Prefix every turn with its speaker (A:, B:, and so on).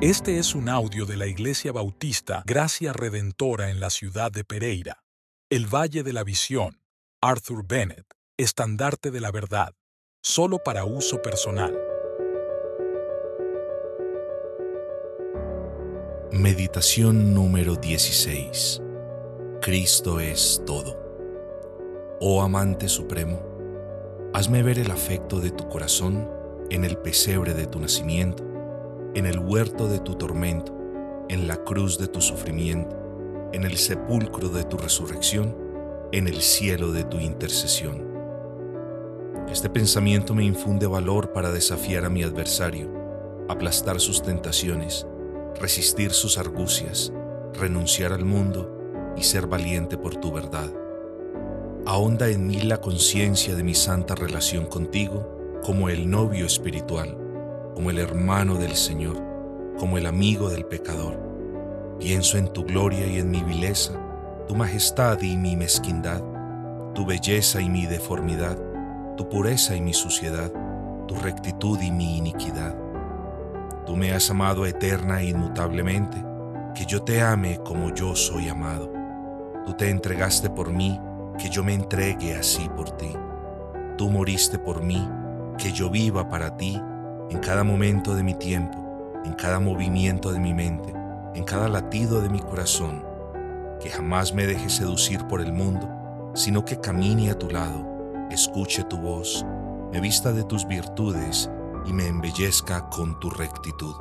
A: Este es un audio de la Iglesia Bautista Gracia Redentora en la ciudad de Pereira. El Valle de la Visión. Arthur Bennett. Estandarte de la Verdad. Solo para uso personal.
B: Meditación número 16. Cristo es todo. Oh amante supremo, hazme ver el afecto de tu corazón en el pesebre de tu nacimiento en el huerto de tu tormento, en la cruz de tu sufrimiento, en el sepulcro de tu resurrección, en el cielo de tu intercesión. Este pensamiento me infunde valor para desafiar a mi adversario, aplastar sus tentaciones, resistir sus argucias, renunciar al mundo y ser valiente por tu verdad. Ahonda en mí la conciencia de mi santa relación contigo como el novio espiritual como el hermano del Señor, como el amigo del pecador. Pienso en tu gloria y en mi vileza, tu majestad y mi mezquindad, tu belleza y mi deformidad, tu pureza y mi suciedad, tu rectitud y mi iniquidad. Tú me has amado eterna e inmutablemente, que yo te ame como yo soy amado. Tú te entregaste por mí, que yo me entregue así por ti. Tú moriste por mí, que yo viva para ti en cada momento de mi tiempo, en cada movimiento de mi mente, en cada latido de mi corazón, que jamás me deje seducir por el mundo, sino que camine a tu lado, escuche tu voz, me vista de tus virtudes y me embellezca con tu rectitud.